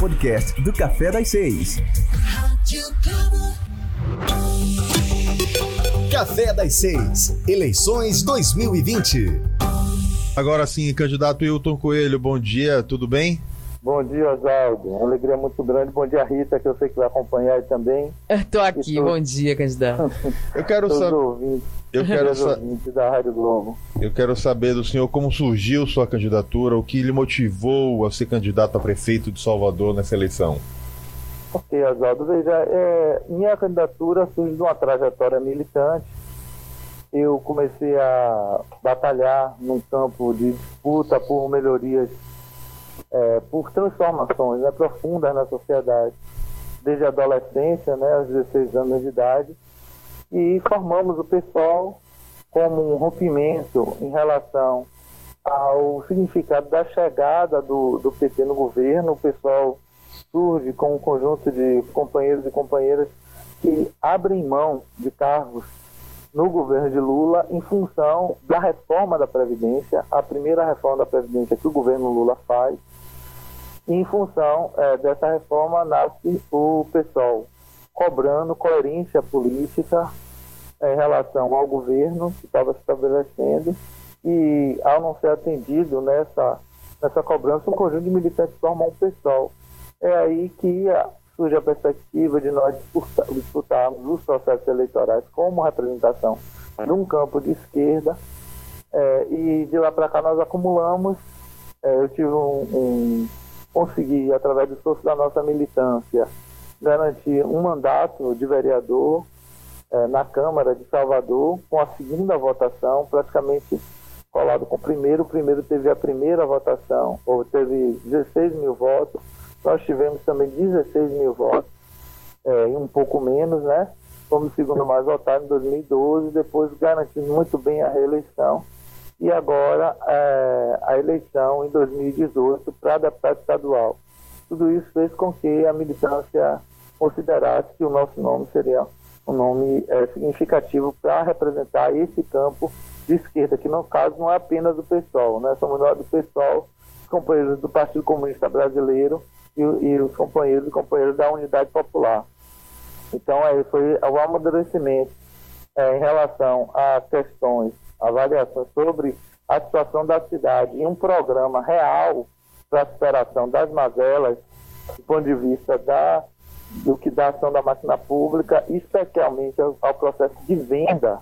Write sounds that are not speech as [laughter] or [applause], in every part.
podcast do Café das Seis. Café das Seis, eleições 2020. Agora sim, candidato Hilton Coelho, bom dia, tudo bem? Bom dia, Oswaldo. Uma alegria muito grande. Bom dia, Rita, que eu sei que vai acompanhar também. Estou aqui, tô... bom dia, candidato. [laughs] eu quero saber. Eu quero saber da Rádio Globo. Eu quero saber do senhor como surgiu sua candidatura, o que lhe motivou a ser candidato a prefeito de Salvador nessa eleição. Ok, Oswaldo. Veja, é, minha candidatura surge de uma trajetória militante. Eu comecei a batalhar num campo de disputa por melhorias, é, por transformações né, profundas na sociedade, desde a adolescência, né, aos 16 anos de idade, e formamos o pessoal como um rompimento em relação ao significado da chegada do, do PT no governo. O pessoal surge com um conjunto de companheiros e companheiras que abrem mão de cargos no governo de Lula em função da reforma da Previdência, a primeira reforma da Previdência que o governo Lula faz. E em função é, dessa reforma nasce o PSOL, cobrando coerência política em relação ao governo que estava se estabelecendo e ao não ser atendido nessa, nessa cobrança, um conjunto de militantes formam um PSOL é aí que surge a perspectiva de nós disputarmos os processos eleitorais como representação num campo de esquerda é, e de lá para cá nós acumulamos é, eu tive um, um, consegui através do esforço da nossa militância garantir um mandato de vereador é, na Câmara de Salvador com a segunda votação praticamente colado com o primeiro. O primeiro teve a primeira votação ou teve 16 mil votos nós tivemos também 16 mil votos, é, um pouco menos, né? Fomos o segundo mais votado em 2012, depois garantimos muito bem a reeleição. E agora é, a eleição em 2018 para deputado estadual. Tudo isso fez com que a militância considerasse que o nosso nome seria um nome é, significativo para representar esse campo de esquerda, que no caso não é apenas do PSOL, né? somos nós do os companheiros do Partido Comunista Brasileiro e, e os companheiros e companheiras da Unidade Popular. Então, aí foi o amadurecimento é, em relação a questões, avaliações sobre a situação da cidade e um programa real para a superação das mazelas do ponto de vista da, do que da ação da máquina pública, especialmente ao, ao processo de venda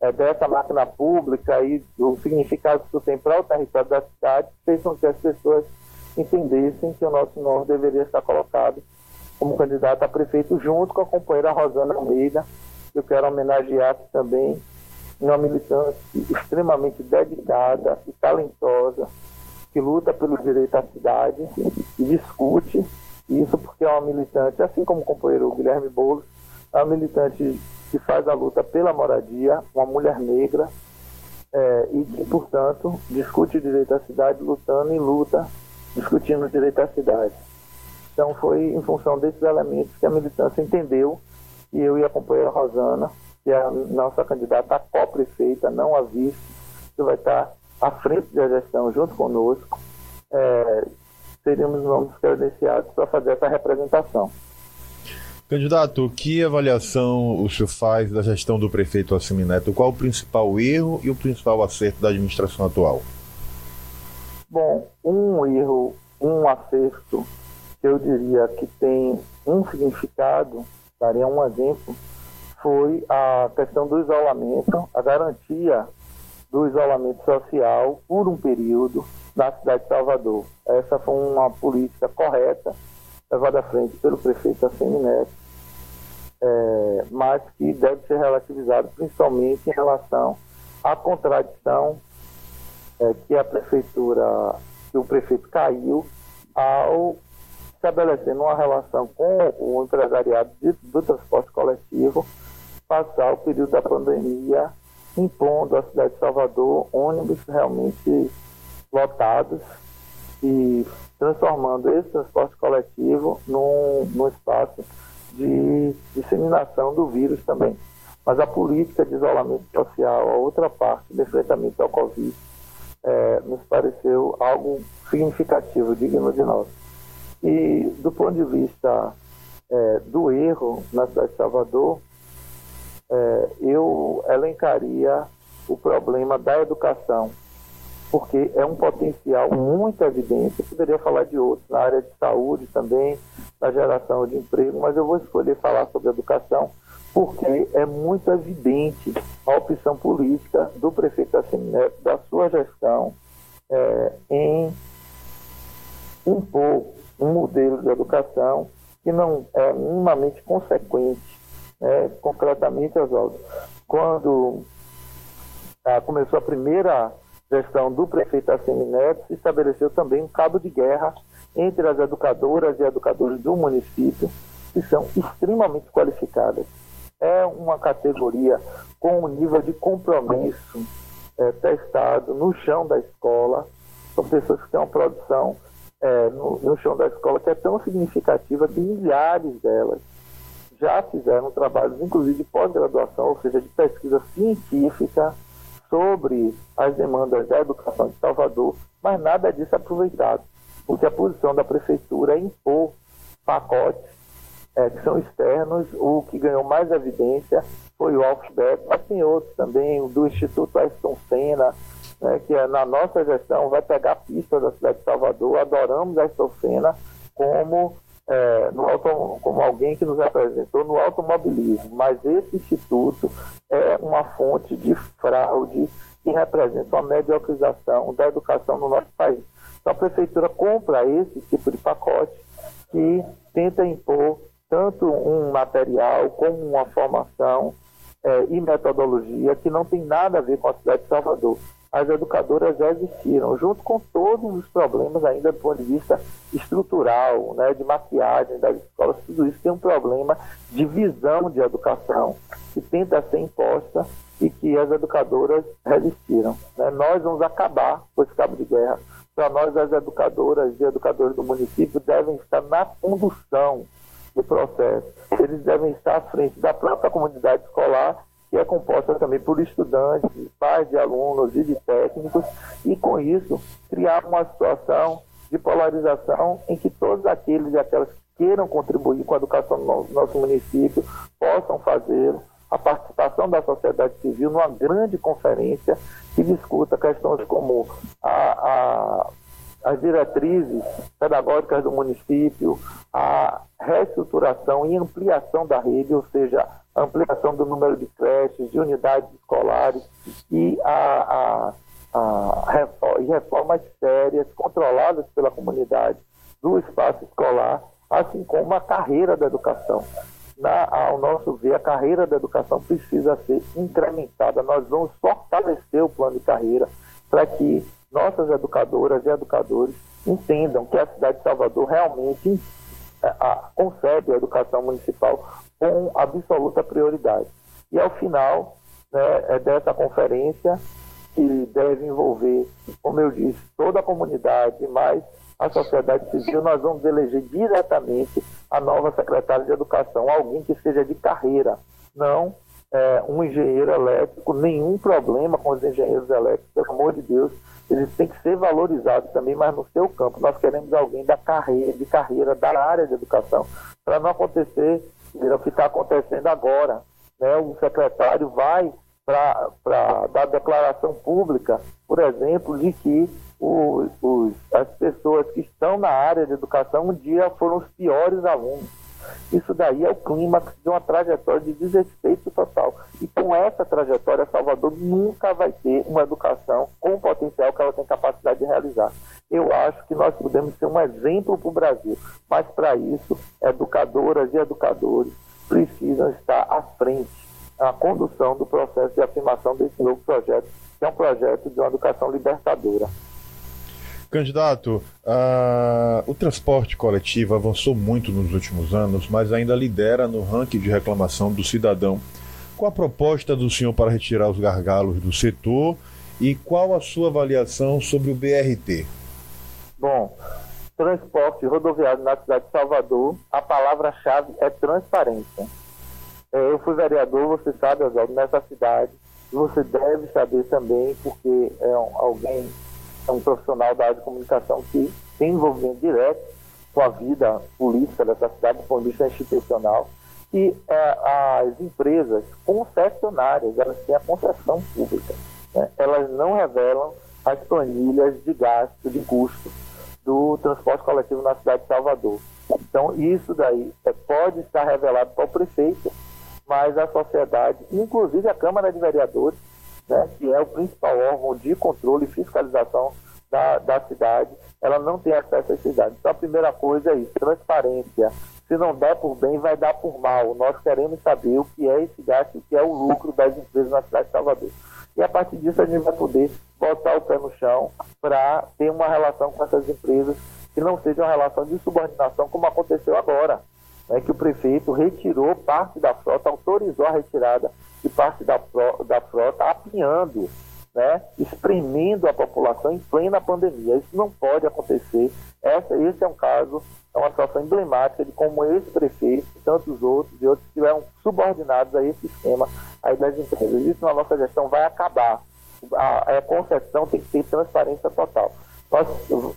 é, dessa máquina pública e o significado que isso tem para o território da cidade, fez com que as pessoas entendessem que o nosso nome deveria estar colocado como candidato a prefeito junto com a companheira Rosana Almeida. Eu quero homenagear também uma militante extremamente dedicada e talentosa, que luta pelo direito à cidade e discute isso porque é uma militante, assim como o companheiro Guilherme Boulos, é uma militante que faz a luta pela moradia, uma mulher negra, é, e que, portanto, discute o direito à cidade lutando e luta discutindo o direito à cidade. Então foi em função desses elementos que a militância entendeu e eu e a companheira Rosana, que é a nossa candidata a co-prefeita, não a vice, que vai estar à frente da gestão junto conosco, é, seríamos nomes credenciados para fazer essa representação. Candidato, que avaliação o senhor faz da gestão do prefeito Assemineto? Qual o principal erro e o principal acerto da administração atual? Bom, um erro, um acerto, que eu diria que tem um significado, daria um exemplo, foi a questão do isolamento, a garantia do isolamento social por um período na cidade de Salvador. Essa foi uma política correta, levada à frente pelo prefeito Assemineto, é, mas que deve ser relativizado principalmente em relação à contradição é, que a prefeitura, que o prefeito caiu ao estabelecer uma relação com o empresariado de, do transporte coletivo, passar o período da pandemia impondo à cidade de Salvador ônibus realmente lotados e transformando esse transporte coletivo num, num espaço de disseminação do vírus também. Mas a política de isolamento social, a outra parte do enfrentamento ao Covid, é, nos pareceu algo significativo, digno de nós. E do ponto de vista é, do erro na cidade de Salvador, é, eu elencaria o problema da educação, porque é um potencial muito evidente. Eu poderia falar de outros, na área de saúde também, na geração de emprego, mas eu vou escolher falar sobre educação, porque é muito evidente a opção política do prefeito Assemineto, da sua gestão, é, em impor um modelo de educação que não é minimamente consequente. Né? Concretamente, Oswaldo, quando ah, começou a primeira gestão do prefeito Assemineto, se estabeleceu também um cabo de guerra entre as educadoras e educadores do município, que são extremamente qualificadas é uma categoria com um nível de compromisso é, testado no chão da escola. São pessoas que têm uma produção é, no, no, chão da escola que é tão significativa que milhares delas já fizeram trabalhos, inclusive de pós-graduação, ou seja, de pesquisa científica sobre as demandas da educação de Salvador, mas nada disso é aproveitado, porque a posição da prefeitura é impor pacotes é, que são externos. O que ganhou mais evidência foi o Alphabet, mas tem outros também, o do Instituto Ayrton Senna, né, que é, na nossa gestão vai pegar pistas da cidade de Salvador. Adoramos Ayrton Senna como, é, no auto, como alguém que nos representou no automobilismo, mas esse instituto é uma fonte de fraude que representa uma mediocrização da educação no nosso país. Então a prefeitura compra esse tipo de pacote que tenta impor tanto um material como uma formação é, e metodologia que não tem nada a ver com a cidade de Salvador. As educadoras já existiram, junto com todos os problemas ainda do ponto de vista estrutural, né, de maquiagem das escolas, tudo isso tem um problema de visão de educação que tenta ser imposta e que as educadoras resistiram. Né? Nós vamos acabar com esse cabo de guerra. Para nós, as educadoras e educadores do município devem estar na condução do processo. Eles devem estar à frente da própria comunidade escolar, que é composta também por estudantes, pais de alunos e de técnicos, e com isso criar uma situação de polarização em que todos aqueles e aquelas que queiram contribuir com a educação do nosso município possam fazê-lo. A participação da sociedade civil numa grande conferência que discuta questões como a, a as diretrizes pedagógicas do município, a reestruturação e ampliação da rede, ou seja, ampliação do número de creches, de unidades escolares e a, a, a reforma, reformas sérias, controladas pela comunidade do espaço escolar, assim como a carreira da educação. Na, ao nosso ver, a carreira da educação precisa ser incrementada. Nós vamos fortalecer o plano de carreira para que nossas educadoras e educadores entendam que a cidade de Salvador realmente é, concebe a educação municipal com absoluta prioridade. E ao final né, é dessa conferência, que deve envolver, como eu disse, toda a comunidade, mas a sociedade civil, nós vamos eleger diretamente a nova secretária de Educação, alguém que seja de carreira, não é, um engenheiro elétrico, nenhum problema com os engenheiros elétricos, pelo amor de Deus, eles têm que ser valorizados também, mas no seu campo. Nós queremos alguém da carreira, de carreira da área de educação, para não acontecer o que está acontecendo agora. Né? O secretário vai para dar declaração pública, por exemplo, de que os, os, as pessoas que estão na área de educação um dia foram os piores alunos. Isso daí é o clímax de uma trajetória de desrespeito total. E com essa trajetória, Salvador nunca vai ter uma educação com o potencial que ela tem capacidade de realizar. Eu acho que nós podemos ser um exemplo para o Brasil, mas para isso, educadoras e educadores precisam estar à frente, na condução do processo de afirmação desse novo projeto, que é um projeto de uma educação libertadora. Candidato, o transporte coletivo avançou muito nos últimos anos, mas ainda lidera no ranking de reclamação do cidadão. Qual a proposta do senhor para retirar os gargalos do setor e qual a sua avaliação sobre o BRT? Bom, transporte rodoviário na cidade de Salvador, a palavra-chave é transparência. É, eu fui vereador, você sabe, Oswaldo, nessa cidade, você deve saber também, porque é alguém é um profissional da área de comunicação que tem envolvimento direto com a vida política dessa cidade, do ponto de vista institucional, que é, as empresas concessionárias, elas têm a concessão pública. Né? Elas não revelam as planilhas de gasto, de custo do transporte coletivo na cidade de Salvador. Então, isso daí é, pode estar revelado para o prefeito, mas a sociedade, inclusive a Câmara de Vereadores, né, que é o principal órgão de controle e fiscalização da, da cidade, ela não tem acesso esses dados. Então, a primeira coisa é isso, transparência. Se não der por bem, vai dar por mal. Nós queremos saber o que é esse gasto, o que é o lucro das empresas na cidade de Salvador. E a partir disso, a gente vai poder botar o pé no chão para ter uma relação com essas empresas que não seja uma relação de subordinação, como aconteceu agora, né, que o prefeito retirou parte da frota, autorizou a retirada de parte da, da frota, apinhando, né, espremendo a população em plena pandemia. Isso não pode acontecer. Essa, esse é um caso, é uma situação emblemática de como esse prefeito e tantos outros e outros estiveram subordinados a esse esquema aí das empresas. Isso na nossa gestão vai acabar. A, a concessão tem que ter transparência total. Nós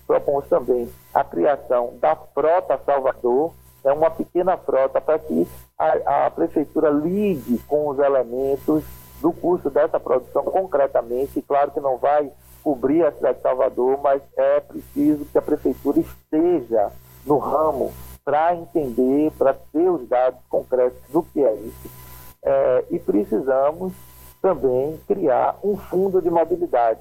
propomos também a criação da Frota Salvador, é uma pequena frota para que a, a, prefeitura lide com os elementos do custo dessa produção concretamente. Claro que não vai cobrir a cidade de Salvador, mas é preciso que a prefeitura esteja no ramo para entender, para ter os dados concretos do que é isso. É, e precisamos também criar um fundo de mobilidade.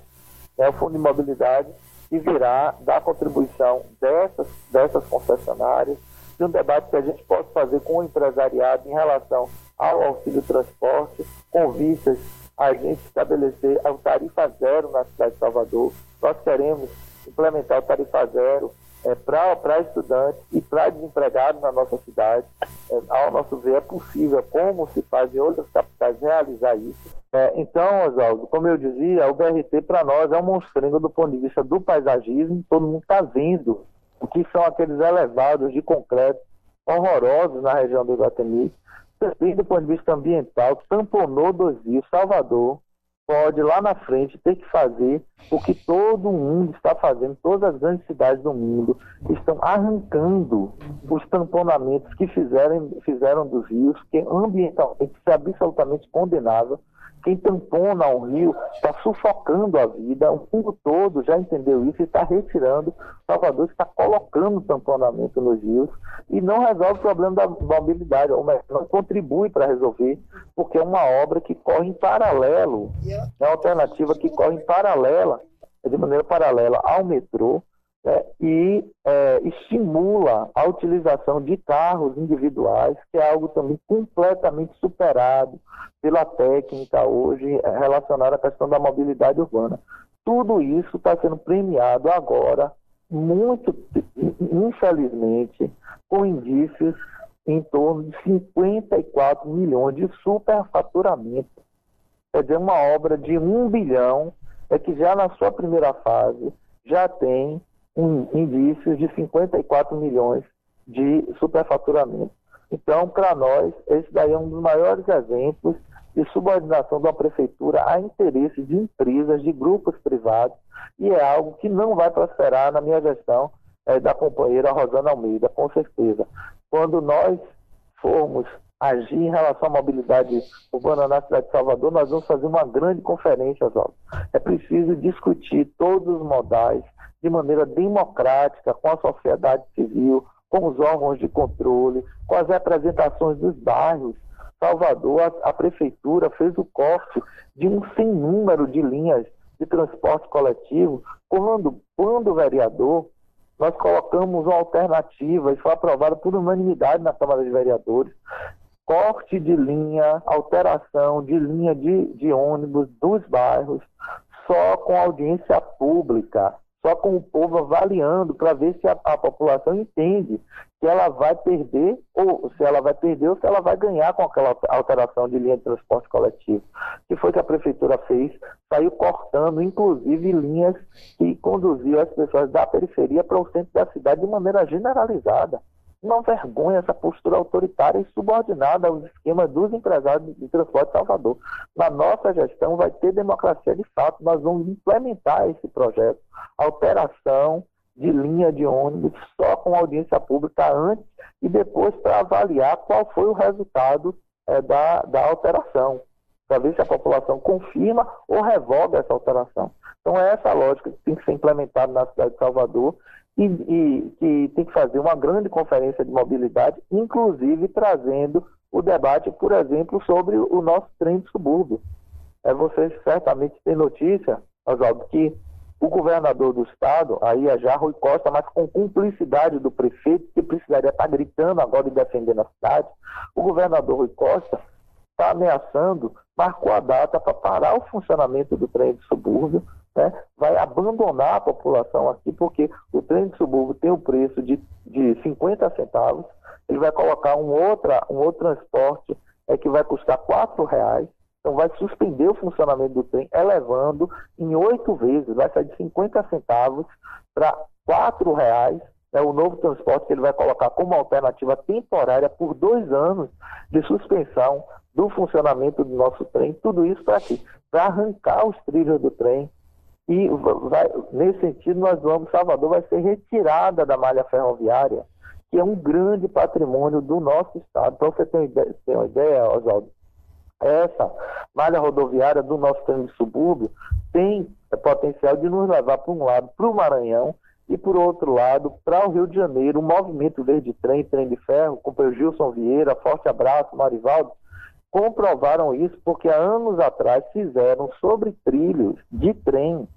É, o fundo de mobilidade que virá da contribuição dessas, dessas concessionárias, de um debate que a gente pode fazer com o empresariado em relação ao auxílio transporte, com vistas a gente estabelecer a tarifa zero na cidade de Salvador. Nós queremos implementar o tarifa zero é, para estudantes e para desempregados na nossa cidade. É, ao nosso ver, é possível, como se faz em outras capitais, realizar isso. É, então, Oswaldo, como eu dizia, o BRT para nós é um monstrengo do ponto de vista do paisagismo, todo mundo está vendo o que são aqueles elevados de concreto horrorosos na região do Iguatemi. Também do ponto de vista ambiental, tamponou dois rios, Salvador, pode lá na frente ter que fazer o que todo mundo está fazendo, todas as grandes cidades do mundo estão arrancando os tamponamentos que fizeram, fizeram dos rios, que ambientalmente é absolutamente condenável. Quem tampona um rio está sufocando a vida, o mundo todo já entendeu isso e está retirando. Salvador está colocando tamponamento nos rios e não resolve o problema da mobilidade, ou melhor, não contribui para resolver, porque é uma obra que corre em paralelo, é uma alternativa que corre em paralela, de maneira paralela ao metrô, né, e é, estimula a utilização de carros individuais, que é algo também completamente superado pela técnica hoje é, relacionada à questão da mobilidade urbana. Tudo isso está sendo premiado agora, muito infelizmente, com indícios em torno de 54 milhões de superfaturamento. Quer dizer, uma obra de um bilhão é que já na sua primeira fase já tem um indícios de 54 milhões de superfaturamento. Então, para nós, esse daí é um dos maiores exemplos de subordinação da prefeitura a interesses de empresas, de grupos privados, e é algo que não vai prosperar na minha gestão é, da companheira Rosana Almeida, com certeza. Quando nós formos agir em relação à mobilidade urbana na cidade de Salvador, nós vamos fazer uma grande conferência, Oswaldo. É preciso discutir todos os modais de maneira democrática com a sociedade civil, com os órgãos de controle, com as representações dos bairros. Salvador, a, a prefeitura fez o corte de um sem número de linhas de transporte coletivo, quando, quando o vereador nós colocamos uma alternativa, isso foi aprovado por unanimidade na Câmara de Vereadores, corte de linha, alteração de linha de, de ônibus dos bairros, só com audiência pública, só com o povo avaliando para ver se a, a, população entende que ela vai perder, ou se ela vai perder ou se ela vai ganhar com aquela alteração de linha de transporte coletivo. Que foi que a prefeitura fez, saiu cortando, inclusive, linhas que conduziam as pessoas da periferia para o centro da cidade de maneira generalizada uma vergonha essa postura autoritária e subordinada aos esquemas dos empresários de transporte de Salvador. Na nossa gestão vai ter democracia de fato, nós vamos implementar esse projeto, alteração de linha de ônibus só com audiência pública antes e depois para avaliar qual foi o resultado é, da, da alteração, para ver se a população confirma ou revoga essa alteração. Então é essa lógica que tem que ser implementada na cidade de Salvador e, e que tem que fazer uma grande conferência de mobilidade, inclusive trazendo o debate, por exemplo, sobre o nosso trem de subúrbio. É, vocês certamente têm notícia, Oswaldo, que o governador do estado, aí é já Rui Costa, mas com cumplicidade do prefeito, que precisaria estar gritando agora e defendendo a cidade, o governador Rui Costa está ameaçando, marcou a data para parar o funcionamento do trem de subúrbio, né? vai abandonar a população aqui, porque o trem de subúrbio tem o preço de, de 50 centavos, ele vai colocar um, outra, um outro transporte é, que vai custar R$ reais, então vai suspender o funcionamento do trem, elevando em oito vezes, vai sair de 50 centavos para R$ reais, é o novo transporte que ele vai colocar como alternativa temporária por dois anos de suspensão do funcionamento do nosso trem. Tudo isso para quê? Para arrancar os trilhos do trem, e vai, nesse sentido, nós vamos, Salvador vai ser retirada da malha ferroviária, que é um grande patrimônio do nosso estado. Para você ter uma ideia, uma ideia Oswaldo, essa malha rodoviária do nosso trem de subúrbio tem potencial de nos levar, por um lado, para o Maranhão e, por outro lado, para o Rio de Janeiro. O movimento Verde Trem, Trem de Ferro, com o Gilson Vieira, forte abraço, Marivaldo, comprovaram isso porque há anos atrás fizeram sobre trilhos de trem,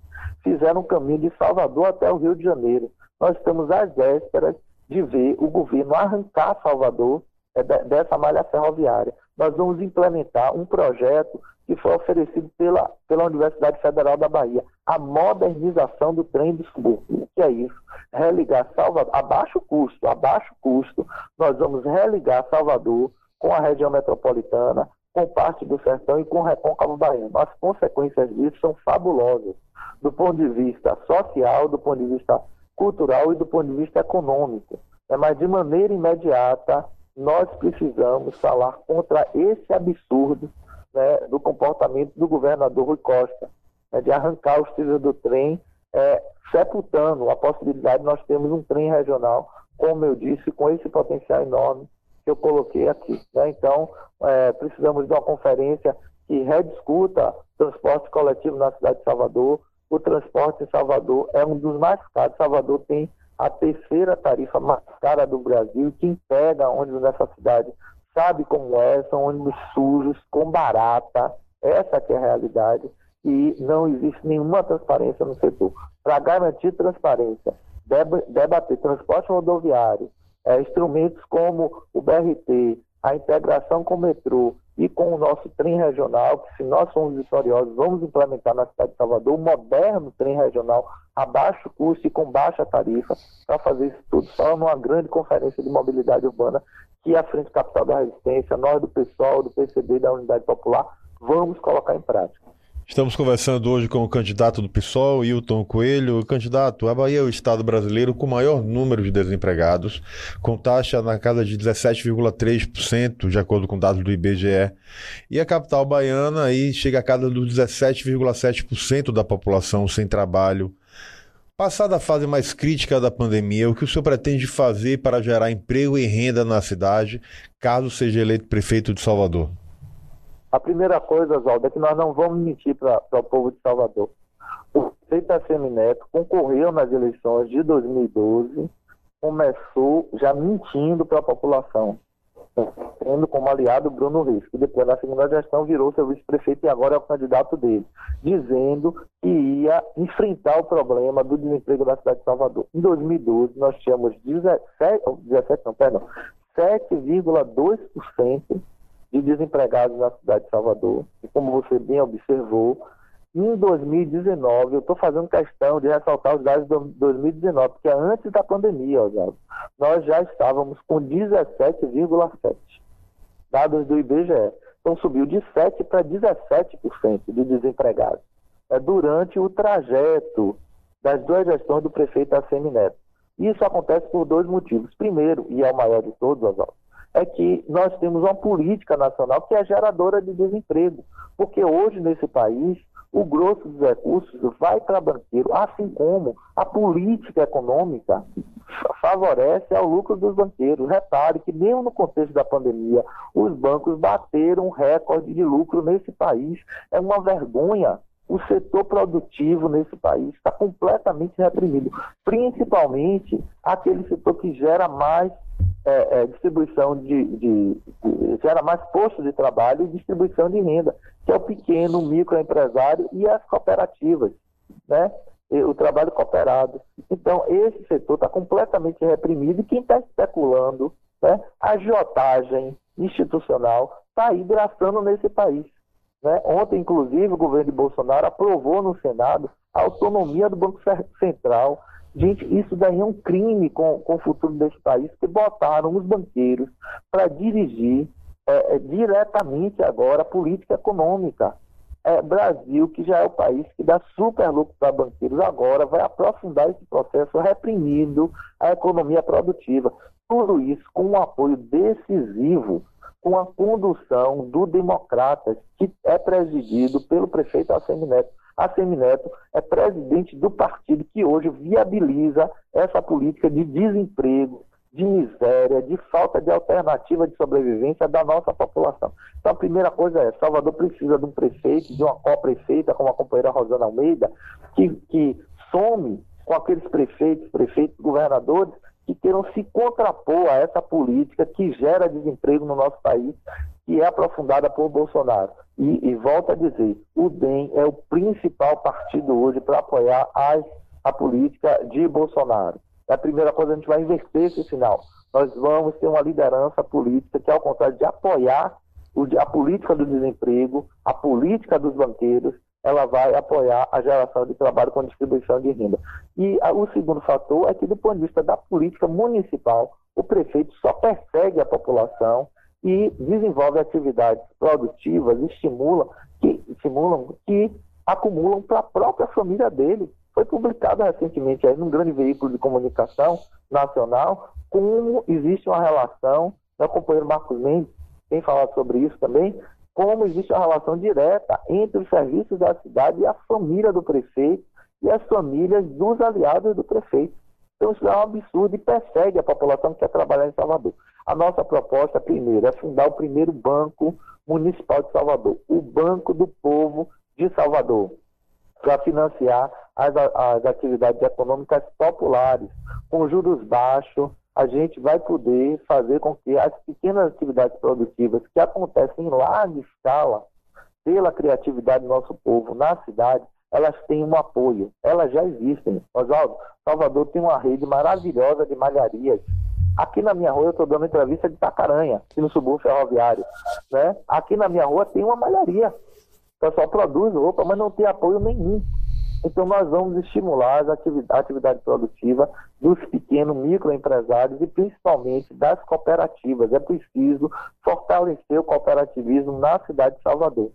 fizeram um caminho de Salvador até o Rio de Janeiro. Nós estamos às vésperas de ver o governo arrancar Salvador é, dessa malha ferroviária. Nós vamos implementar um projeto que foi oferecido pela, pela Universidade Federal da Bahia, a modernização do trem de subúrbio. O que é isso? Religar Salvador, a baixo custo, a baixo custo, nós vamos religar Salvador com a região metropolitana, com parte do sertão e com o recôncavo baiano. As consequências disso são fabulosas, do ponto de vista social, do ponto de vista cultural e do ponto de vista econômico. É, mas de maneira imediata, nós precisamos falar contra esse absurdo né, do comportamento do governador Rui Costa, né, de arrancar os trilhos do trem, é, sepultando a possibilidade de nós termos um trem regional, como eu disse, com esse potencial enorme que eu coloquei aqui. Né? Então, é, precisamos de uma conferência que rediscuta transporte coletivo na cidade de Salvador. O transporte em Salvador é um dos mais caros. Salvador tem a terceira tarifa mais cara do Brasil. Quem pega ônibus nessa cidade sabe como é, são ônibus sujos, com barata. Essa que é a realidade. E não existe nenhuma transparência no setor. Para garantir transparência, debater transporte rodoviário, é, instrumentos como o BRT, a integração com o metrô e com o nosso trem regional, que se nós formos vitoriosos, vamos implementar na cidade de Salvador um moderno trem regional a baixo custo e com baixa tarifa, para fazer isso tudo só numa grande conferência de mobilidade urbana que a Frente Capital da Resistência, nós do PSOL, do PCB da Unidade Popular, vamos colocar em prática. Estamos conversando hoje com o candidato do PSOL, Hilton Coelho. Candidato, a Bahia é o estado brasileiro com maior número de desempregados, com taxa na casa de 17,3%, de acordo com dados do IBGE. E a capital baiana aí chega a casa dos 17,7% da população sem trabalho. Passada a fase mais crítica da pandemia, o que o senhor pretende fazer para gerar emprego e renda na cidade, caso seja eleito prefeito de Salvador? A primeira coisa, Oswaldo, é que nós não vamos mentir para o povo de Salvador. O prefeito Assemi Neto concorreu nas eleições de 2012, começou já mentindo para a população, tendo como aliado Bruno Reis, que depois na segunda gestão virou seu vice-prefeito e agora é o candidato dele, dizendo que ia enfrentar o problema do desemprego da cidade de Salvador. Em 2012, nós tínhamos 17, 17 não, perdão, 7,2% de desempregados na cidade de Salvador. E como você bem observou, em 2019, eu estou fazendo questão de ressaltar os dados de 2019, porque antes da pandemia, Oswaldo, nós já estávamos com 17,7%. Dados do IBGE. Então subiu de 7% para 17% de desempregados. É durante o trajeto das duas gestões do prefeito Assemi Neto. Isso acontece por dois motivos. Primeiro, e é o maior de todos, Oswaldo, é que nós temos uma política nacional que é geradora de desemprego. Porque hoje, nesse país, o grosso dos recursos vai para banqueiro, assim como a política econômica favorece ao lucro dos banqueiros. Repare que, mesmo no contexto da pandemia, os bancos bateram um recorde de lucro nesse país. É uma vergonha. O setor produtivo nesse país está completamente reprimido, principalmente aquele setor que gera mais é, é, distribuição de, de, de, gera mais postos de trabalho e distribuição de renda, que é o pequeno, microempresário e as cooperativas, né? o trabalho cooperado. Então, esse setor está completamente reprimido e quem está especulando, né, a agiotagem institucional está aí graçando nesse país. Né? Ontem, inclusive, o governo de Bolsonaro aprovou no Senado a autonomia do Banco Central. Gente, isso daí é um crime com, com o futuro desse país, que botaram os banqueiros para dirigir é, é, diretamente agora a política econômica é, Brasil, que já é o país que dá super lucro para banqueiros, agora vai aprofundar esse processo reprimindo a economia produtiva. Tudo isso com um apoio decisivo, com a condução do Democratas, que é presidido pelo prefeito Assemineto. Assemineto é presidente do partido que hoje viabiliza essa política de desemprego, de miséria, de falta de alternativa de sobrevivência da nossa população. Então, a primeira coisa é: Salvador precisa de um prefeito, de uma co-prefeita, como a companheira Rosana Almeida, que, que some com aqueles prefeitos, prefeitos, governadores que queiram se contrapor a essa política que gera desemprego no nosso país, que é aprofundada por Bolsonaro. E, e volto a dizer: o DEM é o principal partido hoje para apoiar as, a política de Bolsonaro. É a primeira coisa, a gente vai inverter esse sinal. Nós vamos ter uma liderança política que, ao contrário de apoiar a política do desemprego, a política dos banqueiros, ela vai apoiar a geração de trabalho com distribuição de renda. E a, o segundo fator é que, do ponto de vista da política municipal, o prefeito só persegue a população e desenvolve atividades produtivas, estimula, que, estimulam, que acumulam para a própria família dele. Foi publicado recentemente aí num grande veículo de comunicação nacional como existe uma relação, o companheiro Marcos Mendes tem falado sobre isso também, como existe uma relação direta entre os serviços da cidade e a família do prefeito e as famílias dos aliados do prefeito. Então isso é um absurdo e persegue a população que quer trabalhar em Salvador. A nossa proposta, primeiro, é fundar o primeiro banco municipal de Salvador, o Banco do Povo de Salvador para financiar as, as atividades econômicas populares. Com juros baixos, a gente vai poder fazer com que as pequenas atividades produtivas que acontecem em larga escala, pela criatividade do nosso povo na cidade, elas têm um apoio, elas já existem. Oswaldo, Salvador tem uma rede maravilhosa de malharias. Aqui na minha rua eu estou dando entrevista de Tacaranha, aqui no subúrbio ferroviário. Né? Aqui na minha rua tem uma malharia. O pessoal produz roupa, mas não tem apoio nenhum. Então, nós vamos estimular a atividade, atividade produtiva dos pequenos microempresários e principalmente das cooperativas. É preciso fortalecer o cooperativismo na cidade de Salvador.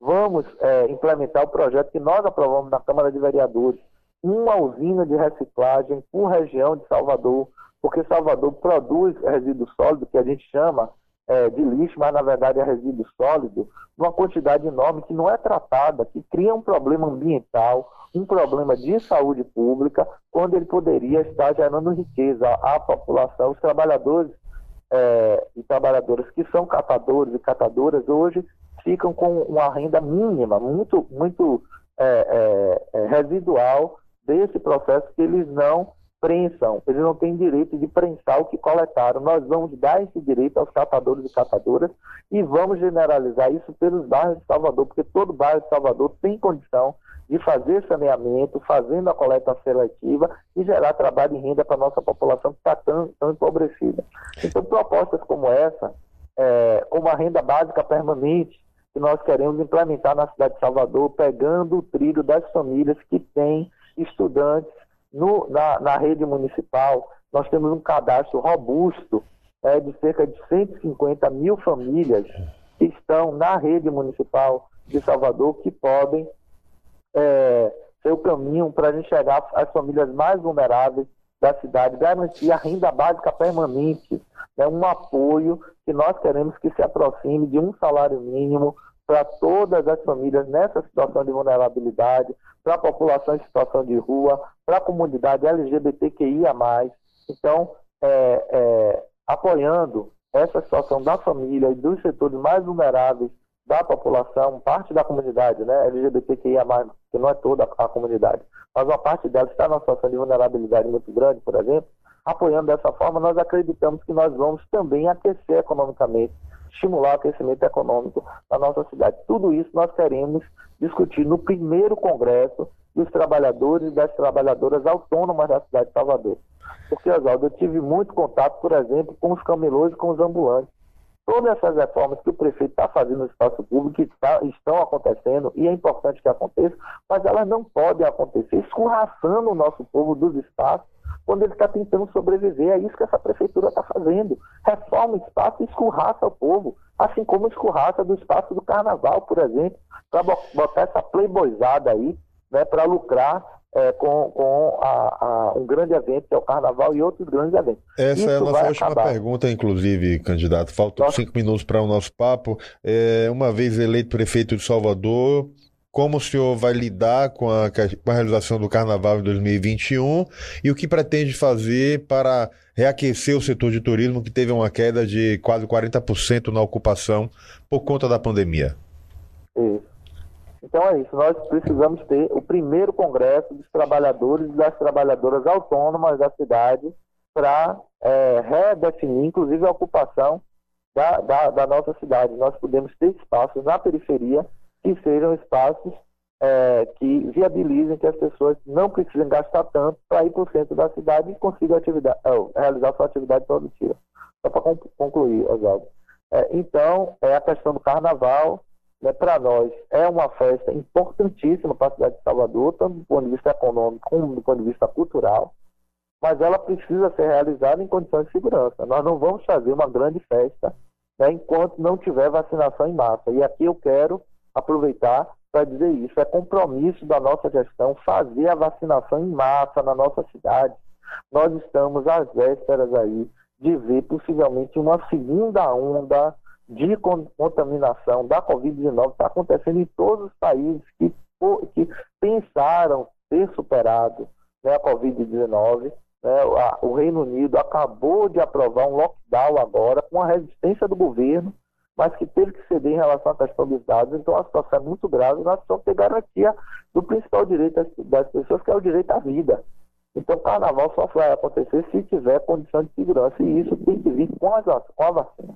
Vamos é, implementar o projeto que nós aprovamos na Câmara de Vereadores, uma usina de reciclagem por região de Salvador, porque Salvador produz resíduo sólido, que a gente chama é, de lixo, mas na verdade é resíduo sólido, numa quantidade enorme que não é tratada, que cria um problema ambiental, um problema de saúde pública, quando ele poderia estar gerando riqueza à população, os trabalhadores é, e trabalhadoras que são catadores e catadoras hoje ficam com uma renda mínima, muito, muito é, é, é residual desse processo que eles não prensam. Eles não têm direito de prensar o que coletaram. Nós vamos dar esse direito aos catadores e catadoras e vamos generalizar isso pelos bairros de Salvador, porque todo bairro de Salvador tem condição de fazer saneamento, fazendo a coleta seletiva e gerar trabalho e renda para a nossa população que está tão, tão empobrecida. Então, propostas como essa, é, como a renda básica permanente, que nós queremos implementar na cidade de Salvador, pegando o trilho das famílias que têm estudantes no, na, na, rede municipal, nós temos um cadastro robusto é, de cerca de 150 mil famílias que estão na rede municipal de Salvador que podem é, ser o caminho para a gente chegar às famílias mais vulneráveis da cidade, garantir a renda básica permanente, né, um apoio que nós queremos que se aproxime de um salário mínimo para todas as famílias nessa situação de vulnerabilidade, para a população em situação de rua, para a comunidade LGBTQIA. Então, é, é, apoiando essa situação da família e dos setores mais vulneráveis da população, parte da comunidade, né, LGBTQIA, que não é toda a comunidade, mas uma parte dela está numa situação de vulnerabilidade muito grande, por exemplo, apoiando dessa forma, nós acreditamos que nós vamos também aquecer economicamente, estimular o crescimento econômico na nossa cidade. Tudo isso nós queremos discutir no primeiro congresso dos trabalhadores e das trabalhadoras autônomas da cidade de Salvador. Porque, Oswaldo, eu tive muito contato, por exemplo, com os camelôs e com os ambulantes. Todas essas reformas que o prefeito está fazendo no espaço público está, estão acontecendo, e é importante que aconteça, mas elas não podem acontecer escorraçando o nosso povo dos espaços quando ele está tentando sobreviver. É isso que essa prefeitura está fazendo. Reforma o espaço e escorraça o povo, assim como escorraça do espaço do carnaval, por exemplo, para botar essa playboyzada aí, né, para lucrar é, com, com a, a, um grande evento, que é o Carnaval, e outros grandes eventos. Essa Isso é a nossa última acabar. pergunta, inclusive, candidato. Faltam nossa... cinco minutos para o nosso papo. É, uma vez eleito prefeito de Salvador, como o senhor vai lidar com a, com a, realização do Carnaval em 2021 e o que pretende fazer para reaquecer o setor de turismo, que teve uma queda de quase 40% na ocupação por conta da pandemia? Isso. Então é isso, nós precisamos ter o primeiro congresso dos trabalhadores e das trabalhadoras autônomas da cidade para é, redefinir, inclusive, a ocupação da, da, da, nossa cidade. Nós podemos ter espaços na periferia que sejam espaços é, que viabilizem que as pessoas não precisem gastar tanto para ir para o centro da cidade e consigam atividade, é, realizar sua atividade produtiva. Só para concluir, Oswaldo. É, então, é a questão do carnaval, né, para nós é uma festa importantíssima para a cidade de Salvador, tanto do ponto de vista econômico como do ponto de vista cultural, mas ela precisa ser realizada em condições de segurança. Nós não vamos fazer uma grande festa né, enquanto não tiver vacinação em massa. E aqui eu quero aproveitar para dizer isso. É compromisso da nossa gestão fazer a vacinação em massa na nossa cidade. Nós estamos às vésperas aí de ver possivelmente uma segunda onda de contaminação da Covid-19 está acontecendo em todos os países que, que pensaram ter superado né, a Covid-19. Né, o Reino Unido acabou de aprovar um lockdown agora com a resistência do governo, mas que teve que ceder em relação à questão dos dados. Então a situação é muito grave. Nós precisamos ter garantia do principal direito das, das pessoas, que é o direito à vida. Então, carnaval só vai acontecer se tiver condição de segurança, e isso tem que vir com, as, com a vacina.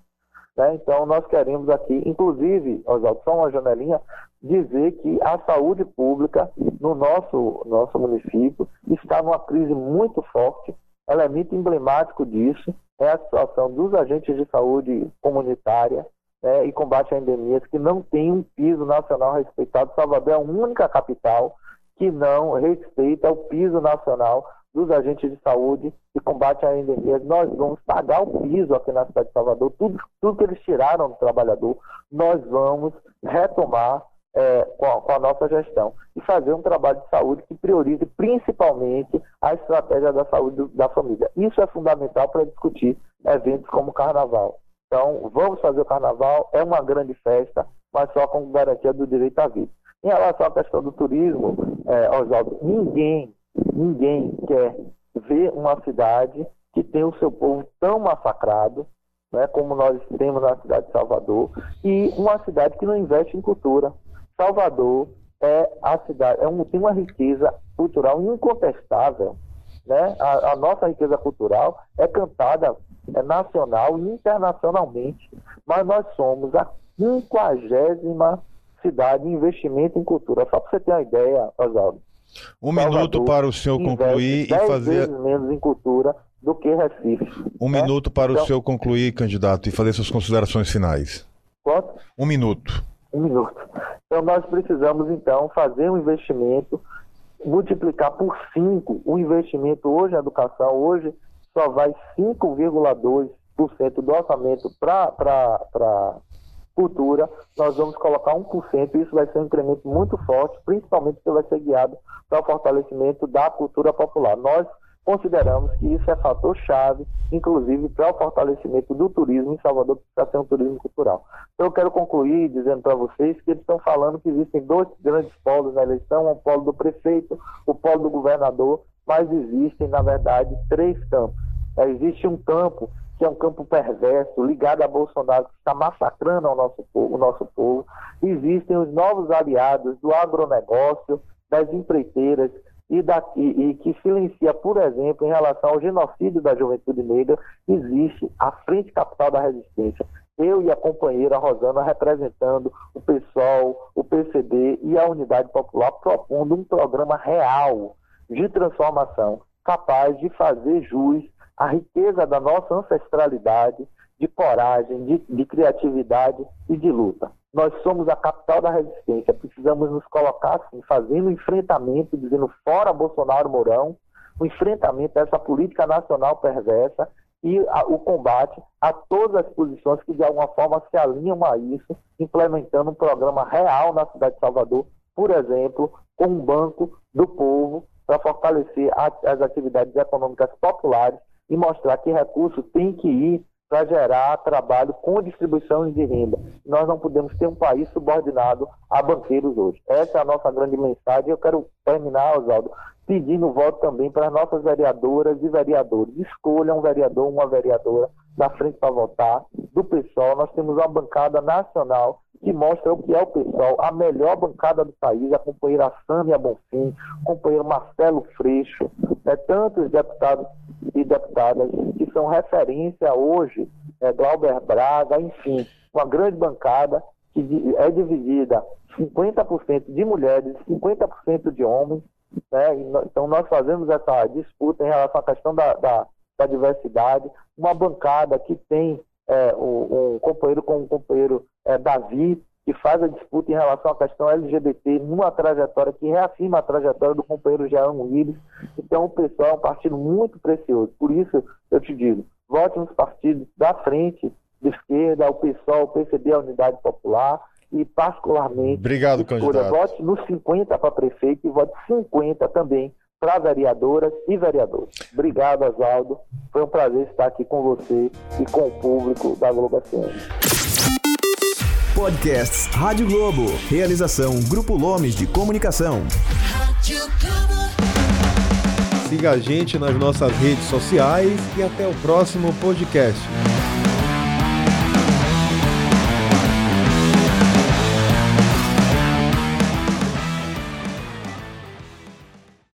Né? Então, nós queremos aqui, inclusive, Oswaldo, só uma janelinha, dizer que a saúde pública no nosso, nosso município está numa crise muito forte. Elemento emblemático disso é a situação dos agentes de saúde comunitária né, e combate a endemias que não tem um piso nacional respeitado. Salvador é a única capital que não respeita o piso nacional dos agentes de saúde e combate à endemia. Nós vamos pagar o piso aqui na cidade de Salvador, tudo, tudo que eles tiraram do trabalhador, nós vamos retomar é, com, a, com, a, nossa gestão e fazer um trabalho de saúde que priorize principalmente a estratégia da saúde da família. Isso é fundamental para discutir eventos como o Carnaval. Então, vamos fazer o Carnaval, é uma grande festa, mas só com garantia do direito à vida. Em relação à questão do turismo, é, Oswaldo, ninguém Ninguém quer ver uma cidade que tem o seu povo tão massacrado, né, como nós temos na cidade de Salvador, e uma cidade que não investe em cultura. Salvador é a cidade, é um, tem uma riqueza cultural incontestável. Né? A, a nossa riqueza cultural é cantada é nacional e internacionalmente, mas nós somos a quinquagésima cidade em investimento em cultura. Só para você ter uma ideia, Oswaldo. Um Salvador minuto para o senhor concluir e fazer. Vezes menos em cultura do que Recife. Um né? minuto para então... o senhor concluir, candidato, e fazer suas considerações finais. Quanto? Um minuto. Um minuto. Então nós precisamos então fazer um investimento, multiplicar por 5 o investimento hoje na educação, hoje só vai 5,2% do orçamento para cultura, nós vamos colocar 1%, e isso vai ser um incremento muito forte, principalmente porque vai ser guiado para o fortalecimento da cultura popular. Nós consideramos que isso é fator chave, inclusive para o fortalecimento do turismo em Salvador, que precisa ser um turismo cultural. Então eu quero concluir dizendo para vocês que eles estão falando que existem dois grandes polos na eleição, o polo do prefeito, o polo do governador, mas existem, na verdade, três campos. É, existe um campo que é um campo perverso, ligado a Bolsonaro, que está massacrando o nosso povo, o nosso povo. Existem os novos aliados do agronegócio, das empreiteiras, e, da, e, e, que silencia, por exemplo, em relação ao genocídio da juventude negra, existe a Frente Capital da Resistência. Eu e a companheira Rosana representando o PSOL, o PCB e a Unidade Popular, propondo um programa real de transformação, capaz de fazer jus à riqueza da nossa ancestralidade, de coragem, de, de criatividade e de luta. Nós somos a capital da resistência, precisamos nos colocar assim, fazendo enfrentamento, dizendo fora Bolsonaro Mourão, o enfrentamento a essa política nacional perversa e a, o combate a todas as posições que de alguma forma se alinham a isso, implementando um programa real na cidade de Salvador, por exemplo, com um banco do povo para fortalecer a, as atividades econômicas populares e mostrar que recursos têm que ir para gerar trabalho com distribuição de renda. Nós não podemos ter um país subordinado a banqueiros hoje. Essa é a nossa grande mensagem. Eu quero terminar, Oswaldo, pedindo voto também para as nossas vereadoras e vereadores. Escolham um vereador, uma vereadora da frente para votar, do PSOL. Nós temos uma bancada nacional que mostra o que é o PSOL, a melhor bancada do país, a companheira Sâmia Bonfim, o companheiro Marcelo Freixo, é, tantos deputados e deputadas que são referência hoje, é, Glauber Braga, enfim, uma grande bancada que é dividida 50% de mulheres, 50% de homens, né? então nós fazemos essa disputa em relação à questão da, da, da diversidade, uma bancada que tem é, companheiro com um companheiro é, Davi, que faz a disputa em relação à questão LGBT numa trajetória que reafirma a trajetória do companheiro Jean Willis. Então, o pessoal é um partido muito precioso. Por isso, eu te digo, vote nos partidos da frente, de esquerda, o PSOL, o PCB, a Unidade Popular, e particularmente, Obrigado, candidato. vote nos 50 para prefeito e vote 50 também para vereadoras e vereadores. Obrigado, Oswaldo. Foi um prazer estar aqui com você e com o público da Globo FM. Podcasts Rádio Globo. Realização Grupo Lomes de Comunicação. Siga a gente nas nossas redes sociais e até o próximo podcast.